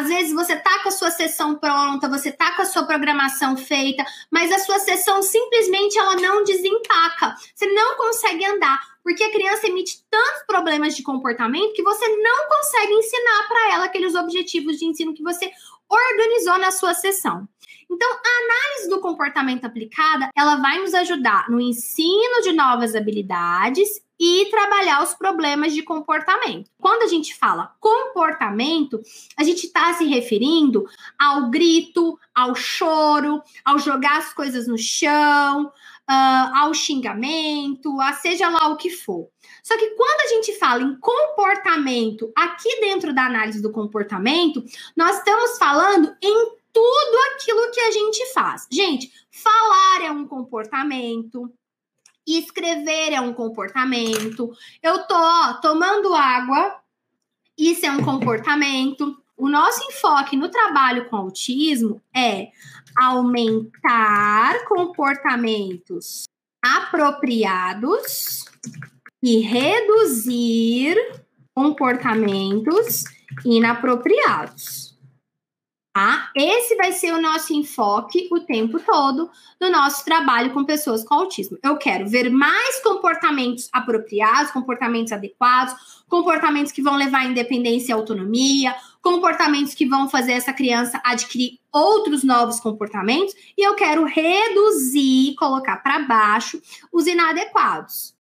Às vezes você tá com a sua sessão pronta, você tá com a sua programação feita, mas a sua sessão simplesmente ela não desempaca. Você não consegue andar, porque a criança emite tantos problemas de comportamento que você não consegue ensinar para ela aqueles objetivos de ensino que você organizou na sua sessão. Então, a análise do comportamento aplicada, ela vai nos ajudar no ensino de novas habilidades e trabalhar os problemas de comportamento. Quando a gente fala comportamento, a gente está se referindo ao grito, ao choro, ao jogar as coisas no chão, uh, ao xingamento, a seja lá o que for. Só que quando a gente fala em comportamento, aqui dentro da análise do comportamento, nós estamos falando em tudo aquilo que a gente faz. Gente, falar é um comportamento, escrever é um comportamento. Eu tô ó, tomando água, isso é um comportamento. O nosso enfoque no trabalho com autismo é aumentar comportamentos apropriados e reduzir comportamentos inapropriados. Tá? Esse vai ser o nosso enfoque o tempo todo no nosso trabalho com pessoas com autismo. Eu quero ver mais comportamentos apropriados, comportamentos adequados, comportamentos que vão levar à independência e autonomia, comportamentos que vão fazer essa criança adquirir outros novos comportamentos, e eu quero reduzir, colocar para baixo os inadequados.